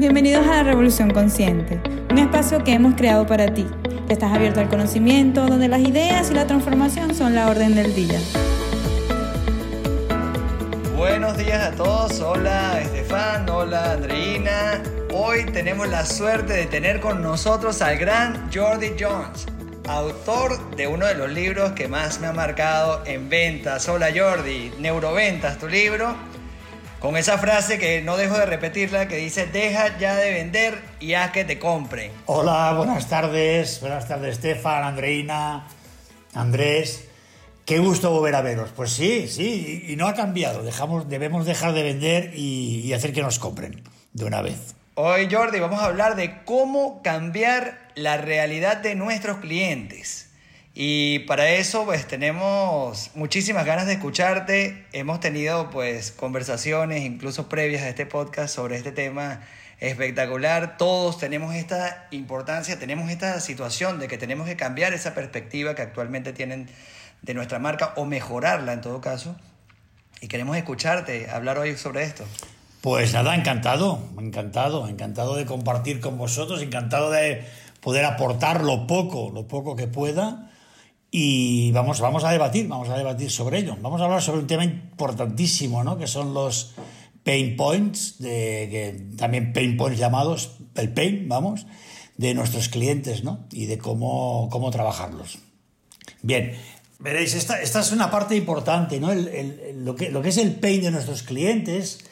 Bienvenidos a la Revolución Consciente, un espacio que hemos creado para ti, estás abierto al conocimiento, donde las ideas y la transformación son la orden del día. Buenos días a todos, hola Estefan, hola Andreina. Hoy tenemos la suerte de tener con nosotros al gran Jordi Jones, autor de uno de los libros que más me ha marcado en ventas. Hola Jordi, Neuroventas, tu libro con esa frase que no dejo de repetirla, que dice, deja ya de vender y haz que te compren. Hola, buenas tardes. Buenas tardes, Estefan, Andreina, Andrés. Qué gusto volver a veros. Pues sí, sí, y no ha cambiado. Dejamos, debemos dejar de vender y, y hacer que nos compren de una vez. Hoy, Jordi, vamos a hablar de cómo cambiar la realidad de nuestros clientes. Y para eso pues tenemos muchísimas ganas de escucharte. Hemos tenido pues conversaciones incluso previas a este podcast sobre este tema espectacular. Todos tenemos esta importancia, tenemos esta situación de que tenemos que cambiar esa perspectiva que actualmente tienen de nuestra marca o mejorarla en todo caso. Y queremos escucharte, hablar hoy sobre esto. Pues nada, encantado, encantado, encantado de compartir con vosotros, encantado de poder aportar lo poco, lo poco que pueda y vamos, vamos a debatir, vamos a debatir sobre ello. Vamos a hablar sobre un tema importantísimo, ¿no? Que son los pain points, de, que, también pain points llamados, el pain, vamos, de nuestros clientes, ¿no? Y de cómo, cómo trabajarlos. Bien, veréis, esta, esta es una parte importante, ¿no? El, lo, que, lo que es el pain de nuestros clientes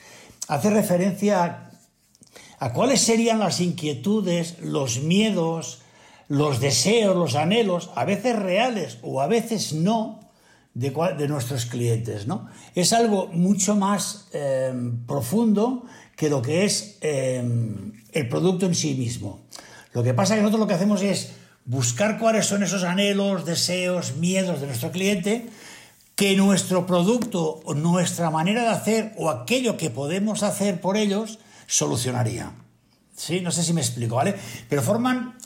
hace referencia a, a cuáles serían las inquietudes, los miedos, los deseos, los anhelos, a veces reales o a veces no, de, nuestros clientes. ¿no? Es algo mucho más eh, profundo que lo que es eh, el producto en sí mismo. Lo que pasa es que nosotros lo que hacemos es buscar cuáles son esos anhelos, deseos, miedos de nuestro cliente, que nuestro producto o nuestra manera de hacer o aquello que podemos hacer por ellos solucionaría. ¿Sí? No sé si me explico, ¿vale? Pero forman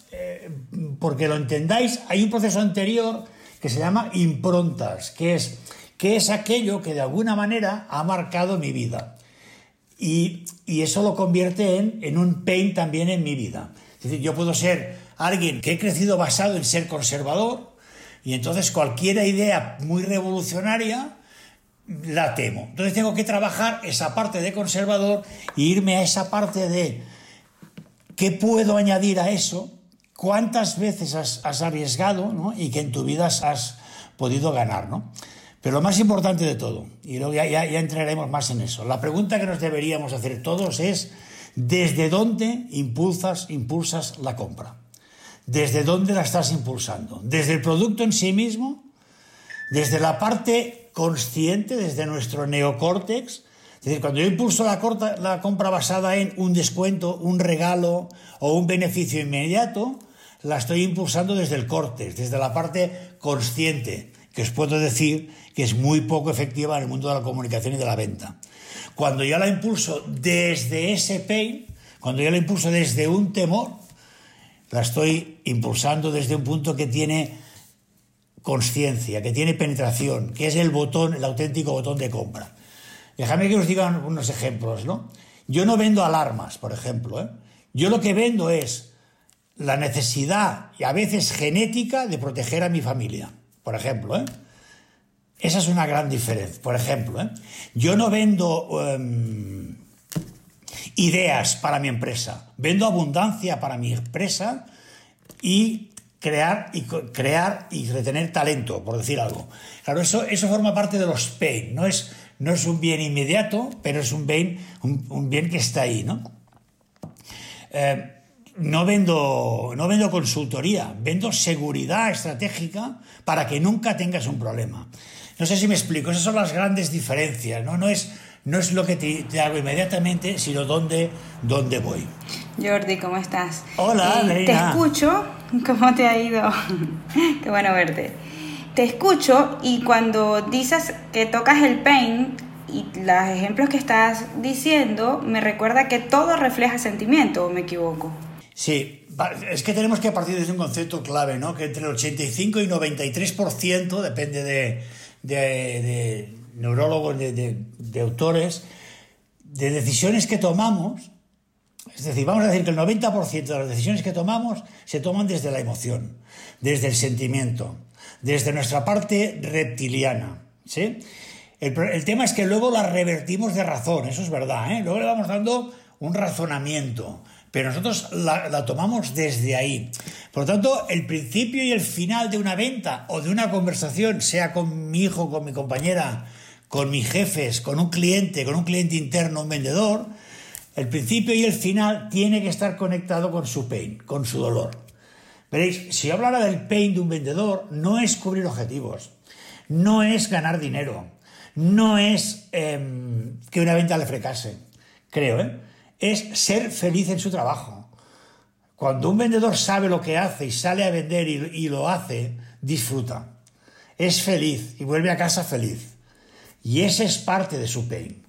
porque lo entendáis, hay un proceso anterior que se llama improntas, que es, que es aquello que de alguna manera ha marcado mi vida. Y, eso lo convierte en, en un pain también en mi vida. Es decir, yo puedo ser alguien que he crecido basado en ser conservador, y entonces cualquier idea muy revolucionaria la temo. Entonces tengo que trabajar esa parte de conservador e irme a esa parte de qué puedo añadir a eso cuántas veces has, arriesgado ¿no? y que en tu vida has podido ganar. ¿no? Pero lo más importante de todo, y luego ya, ya, entraremos más en eso, la pregunta que nos deberíamos hacer todos es, ¿desde dónde impulsas, impulsas la compra? ¿Desde dónde la estás impulsando? ¿Desde el producto en sí mismo? ¿Desde la parte consciente, desde nuestro neocórtex? Es decir, cuando yo impulso la, corta, la compra basada en un descuento, un regalo o un beneficio inmediato, la estoy impulsando desde el corte, desde la parte consciente, que os puedo decir que es muy poco efectiva en el mundo de la comunicación y de la venta. Cuando yo la impulso desde ese pain, cuando yo la impulso desde un temor, la estoy impulsando desde un punto que tiene conciencia, que tiene penetración, que es el botón, el auténtico botón de compra. Déjame que os diga unos ejemplos, ¿no? Yo no vendo alarmas, por ejemplo. ¿eh? Yo lo que vendo es la necesidad, y a veces genética, de proteger a mi familia, por ejemplo. ¿eh? Esa es una gran diferencia. Por ejemplo, ¿eh? yo no vendo um, ideas para mi empresa, vendo abundancia para mi empresa y crear y, crear y retener talento, por decir algo. Claro, eso, eso forma parte de los pain, no es, no es un bien inmediato, pero es un bien, un, un bien que está ahí, ¿no? Eh, no vendo, no vendo consultoría, vendo seguridad estratégica para que nunca tengas un problema. No sé si me explico, esas son las grandes diferencias, ¿no? No es, no es lo que te, te hago inmediatamente, sino dónde, dónde voy. Jordi, ¿cómo estás? Hola, eh, Te escucho, ¿cómo te ha ido? Qué bueno verte. Te escucho y cuando dices que tocas el pain, y los ejemplos que estás diciendo me recuerda que todo refleja sentimiento, ¿o me equivoco? Sí, es que tenemos que partir de un concepto clave, ¿no? Que entre el 85 y 93%, depende de, de, neurólogos, de, de, autores, de decisiones que tomamos, Es decir, vamos a decir que el 90% de las decisiones que tomamos se toman desde la emoción, desde el sentimiento, desde nuestra parte reptiliana. ¿sí? El, tema es que luego la revertimos de razón, eso es verdad. ¿eh? Luego le vamos dando un razonamiento, pero nosotros la, tomamos desde ahí. Por lo tanto, el principio y el final de una venta o de una conversación, sea con mi hijo, con mi compañera, con mis jefes, con un cliente, con un cliente interno, un vendedor, el principio y el final tiene que estar conectado con su pain, con su dolor. Veréis, si yo hablara del pain de un vendedor, no es cubrir objetivos, no es ganar dinero, no es em, que una venta le fracase, creo, ¿eh? Es ser feliz en su trabajo. Cuando un vendedor sabe lo que hace y sale a vender y, y lo hace, disfruta. Es feliz y vuelve a casa feliz. Y ese es parte de su pain.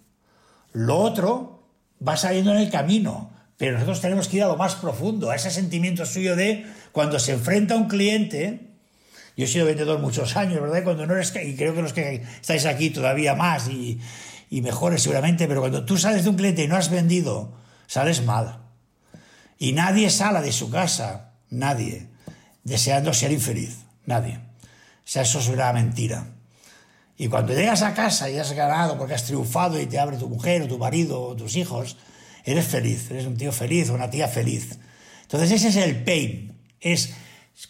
Lo otro va saliendo en el camino, pero nosotros tenemos que ir a lo más profundo, a ese sentimiento suyo de cuando se enfrenta a un cliente. Yo he sido vendedor muchos años, ¿verdad? Cuando no eres, y creo que los que estáis aquí todavía más y, y mejores seguramente, pero cuando tú sales de un cliente y no has vendido, sales mal. Y nadie sale de su casa, nadie, deseando ser infeliz, nadie. O sea, eso es una mentira. Y cuando llegas a casa y has ganado porque has triunfado y te abre tu mujer o tu marido o tus hijos, eres feliz, eres un tío feliz o una tía feliz. Entonces ese es el pain. Es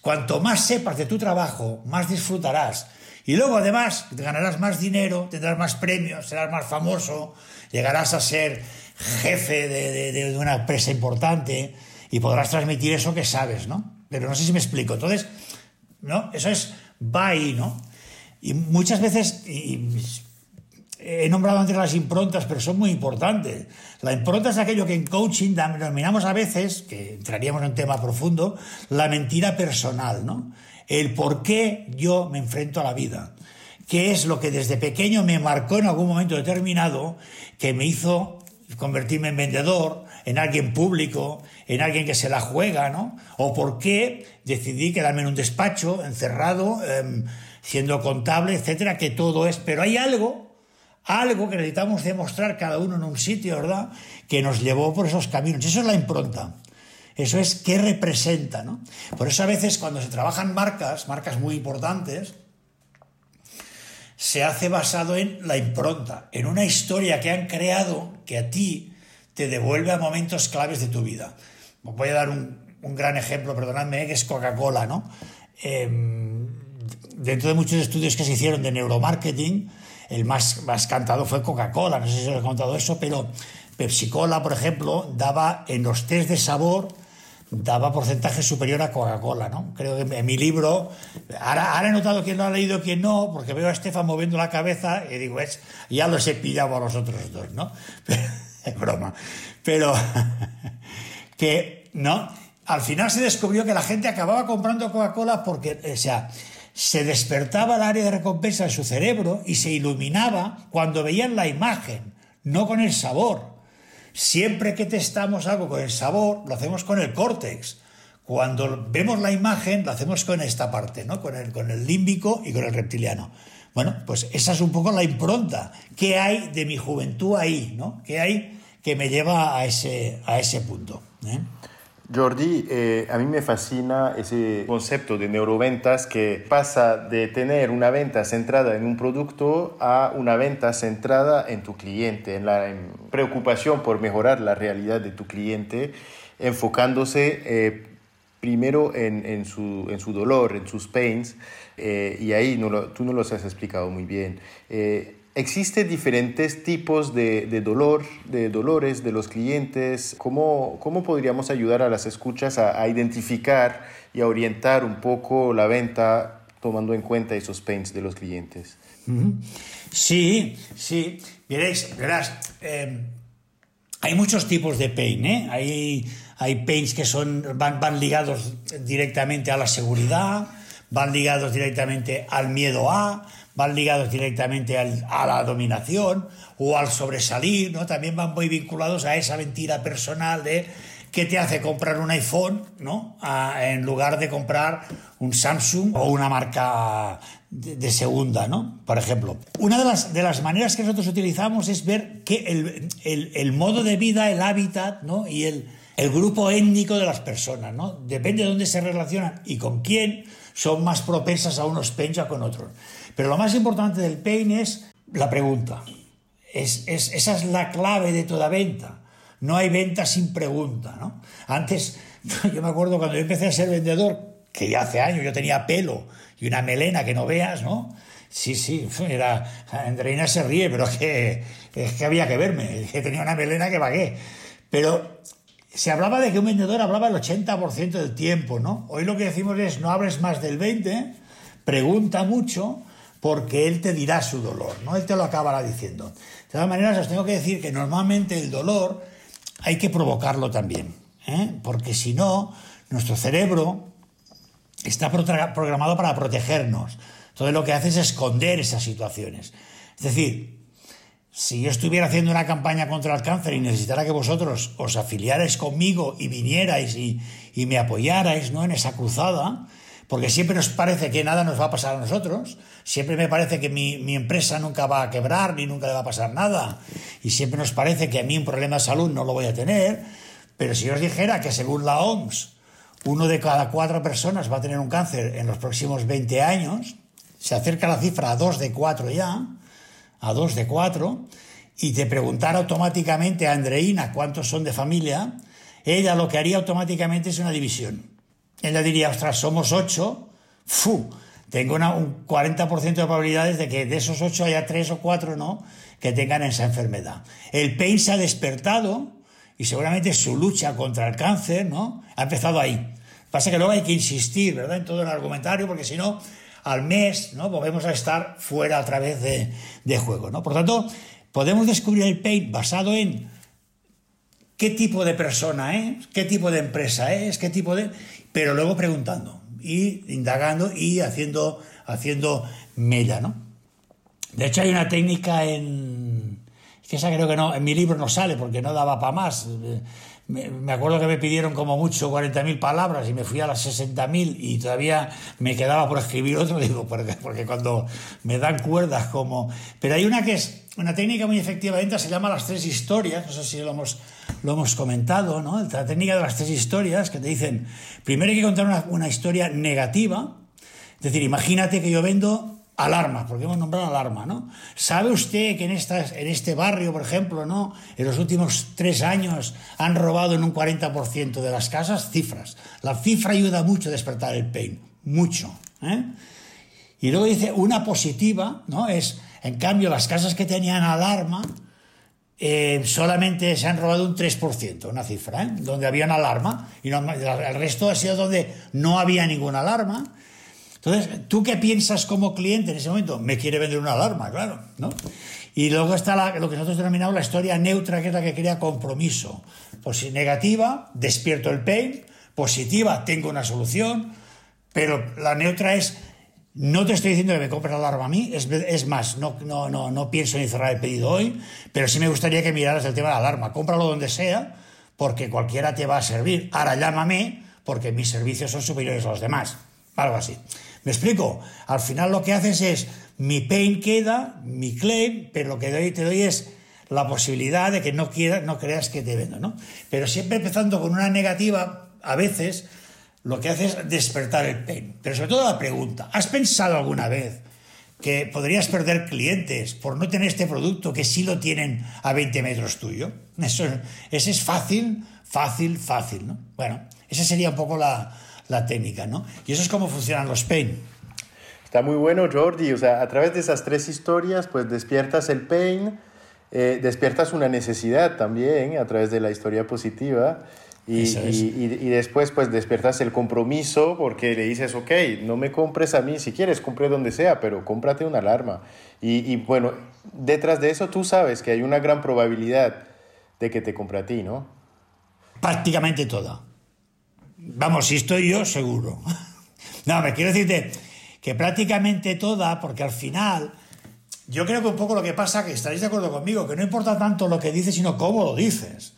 cuanto más sepas de tu trabajo, más disfrutarás. Y luego además ganarás más dinero, tendrás más premios, serás más famoso, llegarás a ser jefe de, de una empresa importante y podrás transmitir eso que sabes, ¿no? Pero no sé si me explico. Entonces, ¿no? Eso es va ahí, ¿no? Y muchas veces, he nombrado antes las improntas, pero son muy importantes. La impronta es aquello que en coaching denominamos a veces, que entraríamos en un tema profundo, la mentira personal, ¿no? El por qué yo me enfrento a la vida. ¿Qué es lo que desde pequeño me marcó en algún momento determinado que me hizo convertirme en vendedor, en alguien público, en alguien que se la juega, ¿no? O por qué decidí quedarme en un despacho, encerrado, eh, siendo contable, etcétera, que todo es, pero hay algo, algo que necesitamos demostrar cada uno en un sitio, ¿verdad?, que nos llevó por esos caminos. Eso es la impronta. Eso es qué representa, ¿no? Por eso a veces cuando se trabajan marcas, marcas muy importantes, se hace basado en la impronta, en una historia que han creado que a ti te devuelve a momentos claves de tu vida. Voy a dar un, gran ejemplo, perdonadme, que es Coca-Cola, ¿no? Em, dentro de muchos estudios que se hicieron de neuromarketing, el más, más cantado fue Coca-Cola, no sé si os he contado eso, pero Pepsi-Cola, por ejemplo, daba en los test de sabor, daba porcentaje superior a Coca-Cola, ¿no? Creo que en mi libro, ahora, ahora he notado quién lo ha leído, quién no, porque veo a Estefan moviendo la cabeza y digo, es, ya los he pillado a los otros dos, ¿no? es broma. Pero que, ¿no? Al final se descubrió que la gente acababa comprando Coca-Cola porque, o sea, se despertaba el área de recompensa en su cerebro y se iluminaba cuando veían la imagen, no con el sabor. Siempre que testamos algo con el sabor, lo hacemos con el córtex. Cuando vemos la imagen, lo hacemos con esta parte, ¿no? Con el, con el límbico y con el reptiliano. Bueno, pues esa es un poco la impronta. ¿Qué hay de mi juventud ahí, ¿no? ¿Qué hay que me lleva a ese, a ese punto? ¿eh? Jordi, eh, a mí me fascina ese concepto de neuroventas que pasa de tener una venta centrada en un producto a una venta centrada en tu cliente, en la preocupación por mejorar la realidad de tu cliente, enfocándose eh, primero en, su, en, su, dolor, en sus pains, eh, y ahí no tú no los has explicado muy bien. Existen diferentes tipos de, dolor, de dolores de los clientes. ¿Cómo, ¿Cómo, podríamos ayudar a las escuchas a, identificar y a orientar un poco la venta tomando en cuenta esos pains de los clientes? Sí, sí. Veréis, verás, em, hay muchos tipos de pain. ¿eh? Hay, hay pains que son, van, van ligados directamente a la seguridad, van ligados directamente al miedo a van ligados directamente a la dominación o al sobresalir, ¿no? También van muy vinculados a esa mentira personal de que te hace comprar un iPhone, ¿no? en lugar de comprar un Samsung o una marca de, segunda, ¿no? Por ejemplo, una de las, de las maneras que nosotros utilizamos es ver que el, el, el modo de vida, el hábitat, ¿no? Y el, el grupo étnico de las personas, ¿no? Depende de dónde se relacionan y con quién, son más propensas a unos o con otros. Pero lo más importante del pain es la pregunta. Es, es, esa es la clave de toda venta. No hay venta sin pregunta, ¿no? Antes, yo me acuerdo cuando yo empecé a ser vendedor, que ya hace años yo tenía pelo y una melena que no veas, ¿no? Sí, sí, era. Andreina se ríe, pero es que, es que había que verme, que tenía una melena que pagué. Pero se hablaba de que un vendedor hablaba el 80% del tiempo, ¿no? Hoy lo que decimos es no hables más del 20%, pregunta mucho, porque él te dirá su dolor, ¿no? Él te lo acabará diciendo. De todas maneras, os tengo que decir que normalmente el dolor hay que provocarlo también, ¿eh? porque si no, nuestro cerebro está programado para protegernos. Entonces lo que hace es esconder esas situaciones. Es decir, si yo estuviera haciendo una campaña contra el cáncer y necesitara que vosotros os afiliarais conmigo y vinierais y, me apoyarais ¿no? en esa cruzada, porque siempre nos parece que nada nos va a pasar a nosotros, siempre me parece que mi, empresa nunca va a quebrar ni nunca le va a pasar nada, y siempre nos parece que a mí un problema de salud no lo voy a tener, pero si os dijera que según la OMS, uno de cada cuatro personas va a tener un cáncer en los próximos 20 años, se acerca la cifra a dos de cuatro ya, a dos de cuatro, y te preguntara automáticamente a Andreina cuántos son de familia, ella lo que haría automáticamente es una división. Ella diría, ostras, somos ocho, ¡fu! Tengo un 40% de probabilidades de que de esos ocho haya tres o cuatro, ¿no?, que tengan esa enfermedad. El pain se ha despertado y seguramente su lucha contra el cáncer, ¿no?, ha empezado ahí. Pasa que luego hay que insistir, ¿verdad?, en todo el argumentario, porque si no, al mes, ¿no? Volvemos a estar fuera a través de, de juego, ¿no? Por tanto, podemos descubrir el paint basado en qué tipo de persona es, qué tipo de empresa es, qué tipo de... Pero luego preguntando y indagando y haciendo, haciendo mella, ¿no? De hecho, hay una técnica en... Que esa creo que no, en mi libro no sale porque no daba para más me, acuerdo que me pidieron como mucho 40.000 palabras y me fui a las 60.000 y todavía me quedaba por escribir otro, digo, porque, porque cuando me dan cuerdas como... Pero hay una que es una técnica muy efectiva dentro, se llama las tres historias, no sé si lo hemos, lo hemos comentado, ¿no? La técnica de las tres historias que te dicen, primero hay que contar una, una historia negativa, es decir, imagínate que yo vendo alarma, porque hemos nombrado alarma, ¿no? ¿Sabe usted que en, estas, en este barrio, por ejemplo, ¿no? En los últimos tres años han robado en un 40% de las casas? Cifras. La cifra ayuda mucho a despertar el pain, mucho. ¿eh? Y luego dice, una positiva, ¿no? Es, en cambio, las casas que tenían alarma, eh, solamente se han robado un 3%, una cifra, ¿eh? donde había una alarma, y el resto ha sido donde no había ninguna alarma, entonces, ¿tú qué piensas como cliente en ese momento? Me quiere vender una alarma, claro, ¿no? Y luego está lo que nosotros denominamos la historia neutra, que es la que crea compromiso. Pues negativa, despierto el pain, positiva, tengo una solución, pero la neutra es, no te estoy diciendo que me compres la alarma a mí, es, es más, no, no, no, no pienso ni cerrar el pedido hoy, pero sí me gustaría que miraras el tema de la alarma. Cómpralo donde sea, porque cualquiera te va a servir. Ahora llámame, porque mis servicios son superiores a los demás. Algo así. ¿Me explico? Al final lo que haces es, mi pain queda, mi claim, pero lo que doy, te doy es la posibilidad de que no, quieras, creas que te vendo, ¿no? Pero siempre empezando con una negativa, a veces lo que hace es despertar el pain. Pero sobre todo la pregunta, ¿has pensado alguna vez que podrías perder clientes por no tener este producto que sí lo tienen a 20 metros tuyo? Eso, ese es fácil, fácil, fácil, ¿no? Bueno, esa sería un poco la, la técnica, ¿no? Y eso es cómo funcionan los pain. Está muy bueno, Jordi. O sea, a través de esas tres historias, pues despiertas el pain, eh, despiertas una necesidad también a través de la historia positiva. Y, y, después pues despiertas el compromiso porque le dices, ok, no me compres a mí, si quieres, compre donde sea, pero cómprate una alarma. Y, bueno, detrás de eso tú sabes que hay una gran probabilidad de que te compre a ti, ¿no? Prácticamente toda. Vamos, si estoy yo, seguro. No, me quiero decirte que prácticamente toda, porque al final, yo creo que un poco lo que pasa, que estaréis de acuerdo conmigo, que no importa tanto lo que dices, sino cómo lo dices.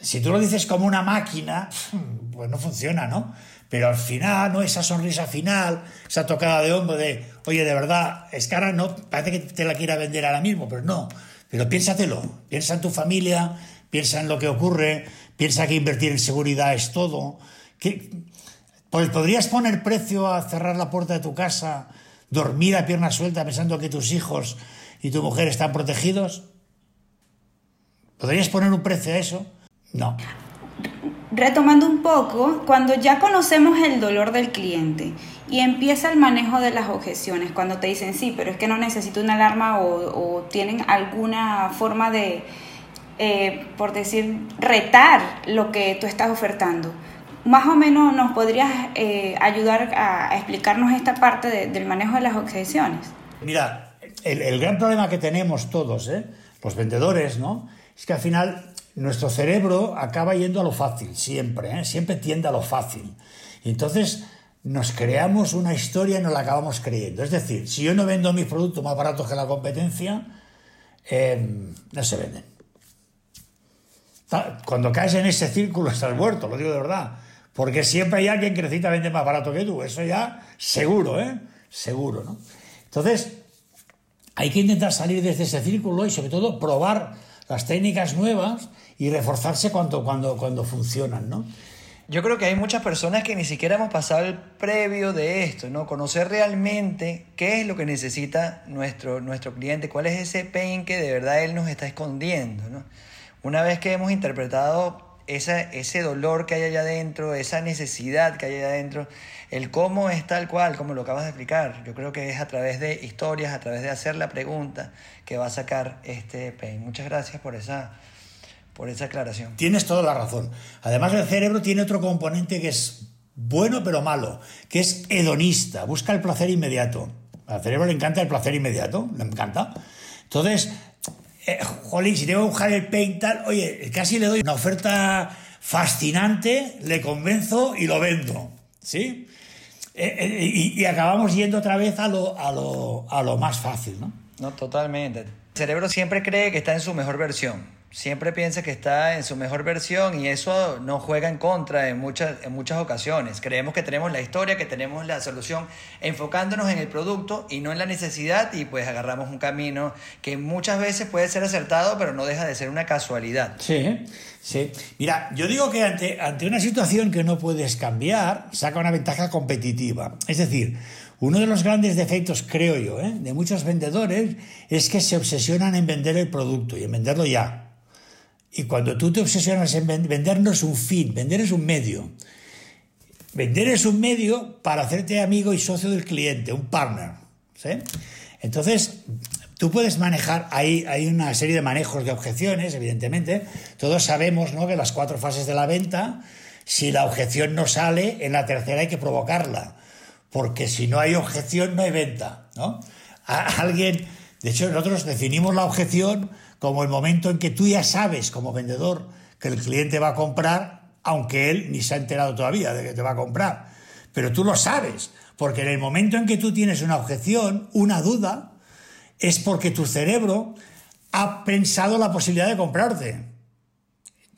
Si tú lo dices como una máquina, pues no funciona, ¿no? pero al final, ¿no? Esa sonrisa final, esa tocada de hombro de, oye, de verdad, es cara, no, parece que te la quiera vender ahora mismo, pero no. Pero piénsatelo, piensa en tu familia, piensa en lo que ocurre, piensa que invertir en seguridad es todo. Que, pues, ¿Podrías poner precio a cerrar la puerta de tu casa, dormir a pierna suelta pensando que tus hijos y tu mujer están protegidos? ¿Podrías poner un precio a eso? No. Retomando un poco, cuando ya conocemos el dolor del cliente y empieza el manejo de las objeciones, cuando te dicen sí, pero es que no necesito una alarma o, tienen alguna forma de, eh, por decir, retar lo que tú estás ofertando. Más o menos nos podrías eh, ayudar a explicarnos esta parte del manejo de las objeciones. Mira, el, gran problema que tenemos todos, ¿eh? los vendedores, ¿no? es que al final nuestro cerebro acaba yendo a lo fácil, siempre, siempre tiende a lo fácil. Y entonces nos creamos una historia y nos la acabamos creyendo. Es decir, si yo no vendo mis productos más baratos que la competencia, no se venden. Cuando caes en ese círculo estás muerto, lo digo de verdad. Porque siempre hay alguien que necesita vender más barato que tú. Eso ya seguro, ¿eh? Seguro, ¿no? Entonces, hay que intentar salir desde ese círculo y sobre todo probar las técnicas nuevas y reforzarse cuando, cuando, cuando funcionan, ¿no? Yo creo que hay muchas personas que ni siquiera hemos pasado el previo de esto, ¿no? Conocer realmente qué es lo que necesita nuestro, nuestro cliente, cuál es ese pain que de verdad él nos está escondiendo, ¿no? Una vez que hemos interpretado ese dolor que hay allá adentro, esa necesidad que hay allá adentro, el cómo es tal cual, como lo acabas de explicar. Yo creo que es a través de historias, a través de hacer la pregunta que va a sacar este pain. Muchas gracias por esa, por esa aclaración. Tienes toda la razón. Además, el cerebro tiene otro componente que es bueno pero malo, que es hedonista, busca el placer inmediato. Al cerebro le encanta el placer inmediato, le encanta. Entonces, eh, jolín, si tengo que buscar el pain tal, oye, casi le doy una oferta fascinante, le convenzo y lo vendo. ¿Sí? Eh, eh, y, acabamos yendo otra vez a lo, a lo, a lo más fácil, ¿no? No, totalmente. El cerebro siempre cree que está en su mejor versión. Siempre piensa que está en su mejor versión y eso nos juega en contra en muchas, en muchas ocasiones. Creemos que tenemos la historia, que tenemos la solución, enfocándonos en el producto y no en la necesidad y pues agarramos un camino que muchas veces puede ser acertado, pero no deja de ser una casualidad. Sí, Sí. Mira, yo digo que ante, ante una situación que no puedes cambiar, saca una ventaja competitiva. Es decir, uno de los grandes defectos, creo yo, ¿eh? de muchos vendedores es que se obsesionan en vender el producto y en venderlo ya. Y cuando tú te obsesionas en vender, no es un fin, vender es un medio. Vender es un medio para hacerte amigo y socio del cliente, un partner. ¿sí? Entonces, Tú puedes manejar, hay, una serie de manejos de objeciones, evidentemente. Todos sabemos ¿no? que las cuatro fases de la venta, si la objeción no sale, en la tercera hay que provocarla. Porque si no hay objeción, no hay venta. ¿no? alguien, de hecho, nosotros definimos la objeción como el momento en que tú ya sabes, como vendedor, que el cliente va a comprar, aunque él ni se ha enterado todavía de que te va a comprar. Pero tú lo sabes, porque en el momento en que tú tienes una objeción, una duda, es porque tu cerebro ha pensado la posibilidad de comprarte.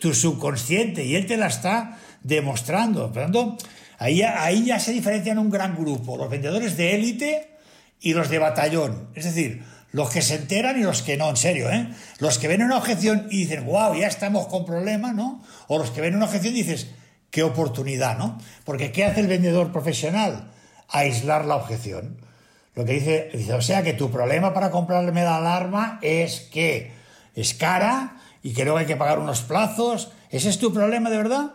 Tu subconsciente, y él te la está demostrando. Por tanto, ahí, ahí ya se diferencian un gran grupo, los vendedores de élite y los de batallón. Es decir, los que se enteran y los que no, en serio, ¿eh? Los que ven una objeción y dicen, wow, ya estamos con problemas, ¿no? O los que ven una objeción y dices, qué oportunidad, ¿no? Porque ¿qué hace el vendedor profesional? Aislar la objeción. Lo que dice, dice, o sea que tu problema para comprarme la alarma es que es cara y que luego hay que pagar unos plazos. ¿Ese es tu problema de verdad?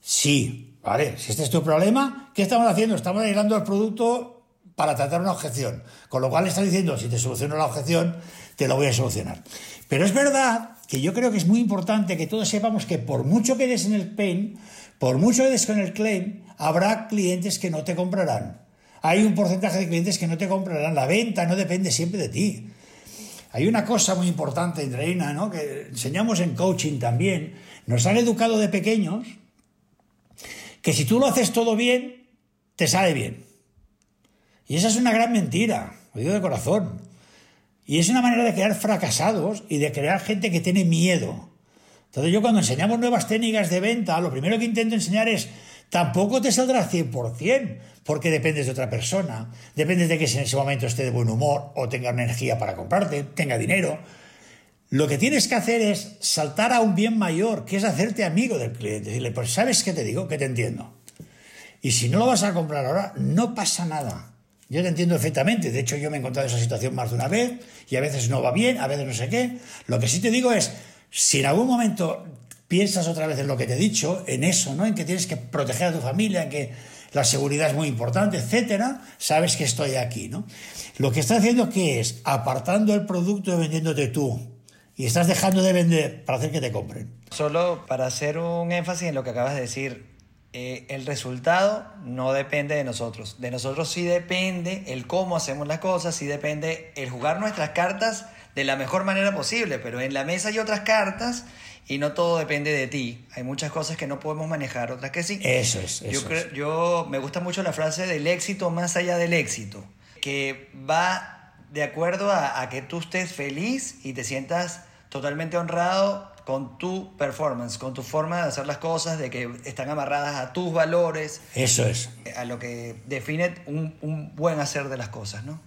Sí, vale. Si este es tu problema, ¿qué estamos haciendo? Estamos aislando el producto para tratar una objeción. Con lo cual estás diciendo, si te soluciono la objeción, te lo voy a solucionar. Pero es verdad que yo creo que es muy importante que todos sepamos que por mucho que des en el pain, por mucho que des con el claim, habrá clientes que no te comprarán hay un porcentaje de clientes que no te comprarán. La venta no depende siempre de ti. Hay una cosa muy importante, Andreina, ¿no? que enseñamos en coaching también. Nos han educado de pequeños que si tú lo haces todo bien, te sale bien. Y esa es una gran mentira, lo digo de corazón. Y es una manera de crear fracasados y de crear gente que tiene miedo. Entonces yo cuando enseñamos nuevas técnicas de venta, lo primero que intento enseñar es tampoco te saldrá 100%, porque dependes de otra persona, dependes de que en ese momento esté de buen humor o tenga energía para comprarte, tenga dinero. Lo que tienes que hacer es saltar a un bien mayor, que es hacerte amigo del cliente. Decirle, pues sabes qué te digo, que te entiendo. Y si no lo vas a comprar ahora, no pasa nada. Yo te entiendo perfectamente. De hecho, yo me he encontrado en esa situación más de una vez y a veces no va bien, a veces no sé qué. Lo que sí te digo es, si en algún momento piensas otra vez en lo que te he dicho, en eso, ¿no? En que tienes que proteger a tu familia, en que la seguridad es muy importante, etcétera, sabes que estoy aquí, ¿no? Lo que estás haciendo ¿qué es apartando el producto y vendiéndote tú. Y estás dejando de vender para hacer que te compren. Solo para hacer un énfasis en lo que acabas de decir, eh, el resultado no depende de nosotros. De nosotros sí depende el cómo hacemos las cosas, sí depende el jugar nuestras cartas de la mejor manera posible, pero en la mesa hay otras cartas y no todo depende de ti. Hay muchas cosas que no podemos manejar, otras que sí. Eso es. yo, yo me gusta mucho la frase del éxito más allá del éxito, que va de acuerdo a, a que tú estés feliz y te sientas totalmente honrado con tu performance, con tu forma de hacer las cosas, de que están amarradas a tus valores. Eso es. A lo que define un, un buen hacer de las cosas, ¿no?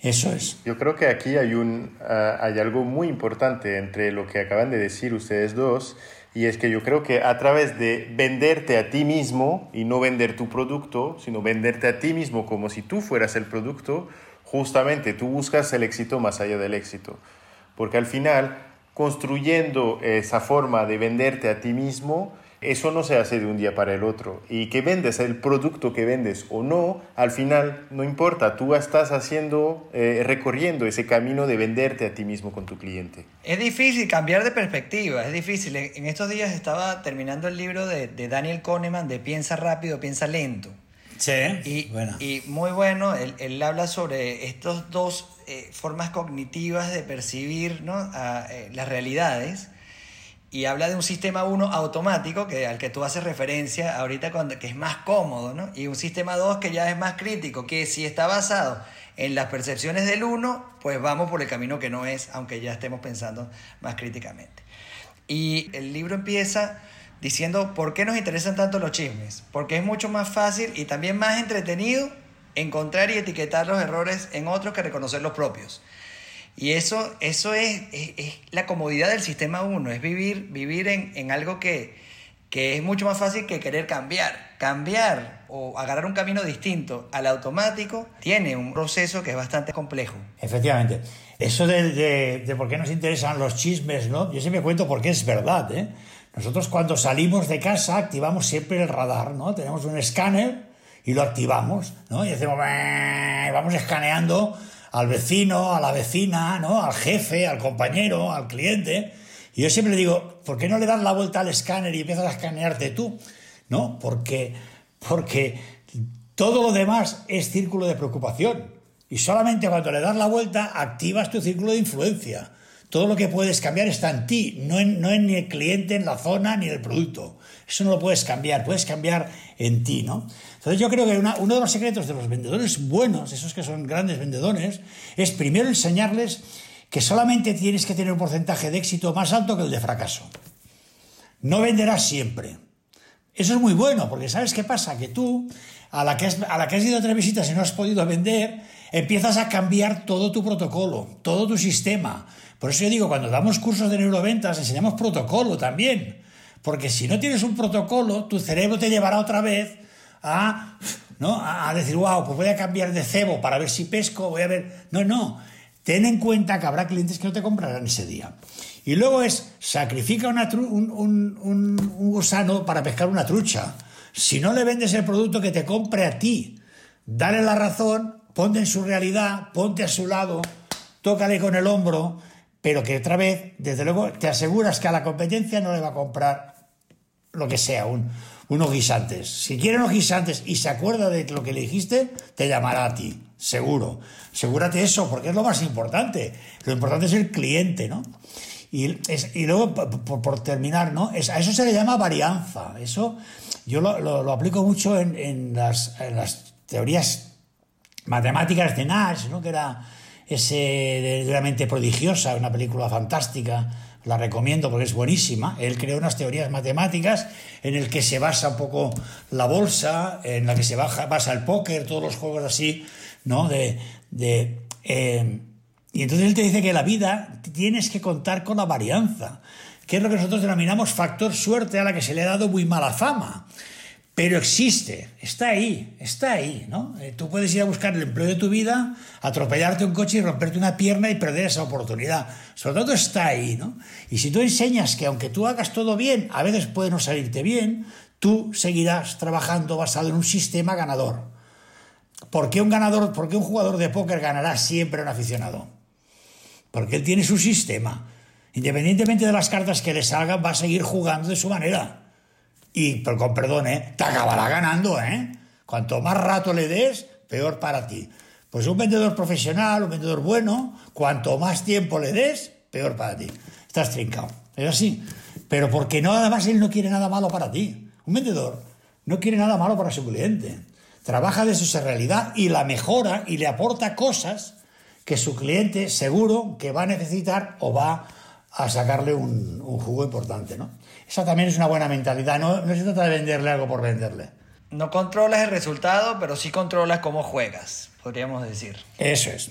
Eso es. Yo creo que aquí hay, un, uh, hay algo muy importante entre lo que acaban de decir ustedes dos, y es que yo creo que a través de venderte a ti mismo y no vender tu producto, sino venderte a ti mismo como si tú fueras el producto, justamente tú buscas el éxito más allá del éxito. Porque al final construyendo esa forma de venderte a ti mismo, eso no se hace de un día para el otro. Y que vendes el producto que vendes o no, al final no importa, tú estás haciendo, eh, recorriendo ese camino de venderte a ti mismo con tu cliente. Es difícil cambiar de perspectiva, es difícil. En estos días estaba terminando el libro de, de Daniel Kahneman de Piensa rápido, piensa lento. Sí, y, y muy bueno, él, él habla sobre estos dos eh, formas cognitivas de percibir eh, las realidades y habla de un sistema 1 automático que, al que tú haces referencia ahorita cuando, que es más cómodo y un sistema 2 que ya es más crítico que si está basado en las percepciones del 1 pues vamos por el camino que no es aunque ya estemos pensando más críticamente. Y el libro empieza diciendo por qué nos interesan tanto los chismes porque es mucho más fácil y también más entretenido encontrar y etiquetar los errores en otros que reconocer los propios. Y eso, eso es, es, la comodidad del sistema 1, es vivir, vivir en, en algo que, que, es mucho más fácil que querer cambiar. Cambiar o agarrar un camino distinto al automático tiene un proceso que es bastante complejo. Efectivamente. Eso de, de, de por qué nos interesan los chismes, ¿no? Yo siempre cuento porque es verdad, ¿eh? Nosotros cuando salimos de casa activamos siempre el radar, ¿no? Tenemos un escáner y lo activamos, ¿no? Y hacemos, vamos escaneando al vecino, a la vecina, ¿no? Al jefe, al compañero, al cliente. Y yo siempre digo, ¿por qué no le das la vuelta al escáner y empiezas a escanearte tú? ¿No? Porque, porque todo lo demás es círculo de preocupación. Y solamente cuando le das la vuelta activas tu círculo de influencia. Todo lo que puedes cambiar está en ti, no en, no en el cliente, en la zona, ni el producto. Eso no lo puedes cambiar, puedes cambiar en ti, ¿no? Entonces yo creo que uno de los secretos de los vendedores buenos, esos que son grandes vendedores, es primero enseñarles que solamente tienes que tener un porcentaje de éxito más alto que el de fracaso. No venderás siempre. Eso es muy bueno, porque ¿sabes qué pasa? Que tú, a la que has, a la que has ido a tres visitas y no has podido vender, empiezas a cambiar todo tu protocolo, todo tu sistema. Por eso yo digo, cuando damos cursos de neuroventas, enseñamos protocolo también. Porque si no tienes un protocolo, tu cerebro te llevará otra vez a, ¿no? a decir, wow, pues voy a cambiar de cebo para ver si pesco, voy a ver. No, no. Ten en cuenta que habrá clientes que no te comprarán ese día. Y luego es, sacrifica una un, un, un, un gusano para pescar una trucha. Si no le vendes el producto que te compre a ti, dale la razón, ponte en su realidad, ponte a su lado, tócale con el hombro, pero que otra vez, desde luego, te aseguras que a la competencia no le va a comprar lo que sea, un, unos guisantes. Si quiere unos guisantes y se acuerda de lo que le dijiste, te llamará a ti, seguro. Asegúrate eso, porque es lo más importante. Lo importante es el cliente, ¿no? Y, es, y luego, por, por, terminar, ¿no? Es, a eso se le llama varianza. Eso yo lo, lo, aplico mucho en, en, las, en, las, teorías matemáticas de Nash, ¿no? Que era ese de, prodigiosa, una película fantástica la recomiendo porque es buenísima. Él creó unas teorías matemáticas en el que se basa un poco la bolsa, en la que se basa el póker, todos los juegos así, ¿no? De, eh, y entonces él te dice que la vida tienes que contar con la varianza, que es lo que nosotros denominamos factor suerte a la que se le ha dado muy mala fama pero existe, está ahí, está ahí, ¿no? Eh, tú puedes ir a buscar el empleo de tu vida, atropellarte un coche y romperte una pierna y perder esa oportunidad. Sobre todo está ahí, ¿no? Y si tú enseñas que aunque tú hagas todo bien, a veces puede no salirte bien, tú seguirás trabajando basado en un sistema ganador. ¿Por qué un ganador, por qué un jugador de póker ganará siempre un aficionado? Porque él tiene su sistema. Independientemente de las cartas que le salgan, va a seguir jugando de su manera y, pero con perdón, ¿eh? te acabará ganando, ¿eh? Cuanto más rato le des, peor para ti. Pues un vendedor profesional, un vendedor bueno, cuanto más tiempo le des, peor para ti. Estás trincado. Es así. Pero porque no, además él no quiere nada malo para ti. Un vendedor no quiere nada malo para su cliente. Trabaja desde su realidad y la mejora y le aporta cosas que su cliente seguro que va a necesitar o va a sacarle un jugo importante, ¿no? Esa también es una buena mentalidad. No, no se trata de venderle algo por venderle. No controlas el resultado, pero sí controlas cómo juegas, podríamos decir. Eso es.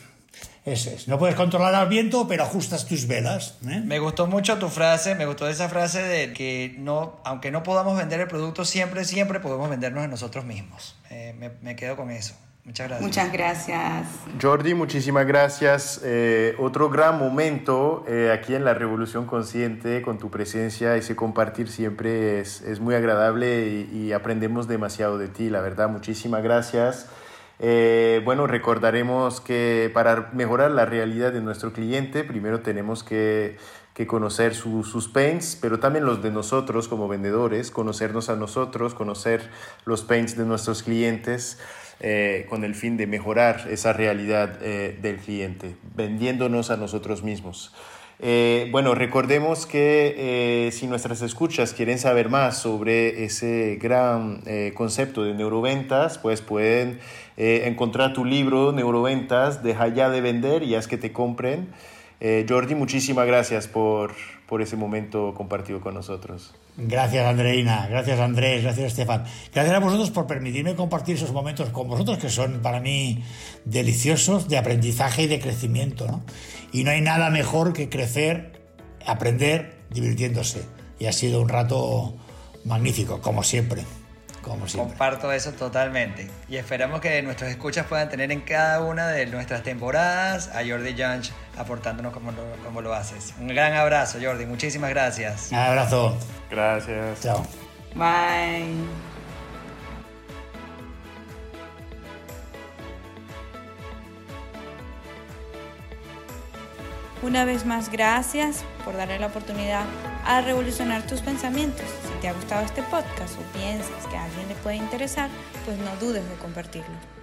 Eso es. No puedes controlar al viento, pero ajustas tus velas. ¿eh? Me gustó mucho tu frase, me gustó esa frase de que no, aunque no podamos vender el producto siempre, siempre podemos vendernos a nosotros mismos. Eh, me, me quedo con eso. Muchas gracias. Muchas gracias. Jordi, muchísimas gracias. Eh, otro gran momento eh, aquí en la Revolución Consciente con tu presencia, ese compartir siempre es, es muy agradable y, aprendemos demasiado de ti, la verdad. Muchísimas gracias. Eh, bueno, recordaremos que para mejorar la realidad de nuestro cliente, primero tenemos que, que conocer sus pains, pero también los de nosotros como vendedores, conocernos a nosotros, conocer los pains de nuestros clientes. Eh, con el fin de mejorar esa realidad eh, del cliente, vendiéndonos a nosotros mismos. Eh, bueno, recordemos que si nuestras escuchas quieren saber más sobre ese gran concepto de neuroventas, pues pueden encontrar tu libro Neuroventas, deja ya de vender y haz que te compren. Jordi, muchísimas gracias por, por ese momento compartido con nosotros. Gracias Andreina, gracias Andrés, gracias Estefan. Gracias a vosotros por permitirme compartir esos momentos con vosotros que son para mí deliciosos de aprendizaje y de crecimiento. ¿no? Y no hay nada mejor que crecer, aprender, divirtiéndose. Y ha sido un rato magnífico, como siempre. Comparto eso totalmente. Y esperamos que nuestros escuchas puedan tener en cada una de nuestras temporadas a Jordi Janch aportándonos como lo, como lo haces. Un gran abrazo, Jordi. Muchísimas gracias. Un abrazo. Gracias. Chao. Bye. Una vez más, gracias por darle la oportunidad a revolucionar tus pensamientos. Si te ha gustado este podcast o piensas que a alguien le puede interesar, pues no dudes de compartirlo.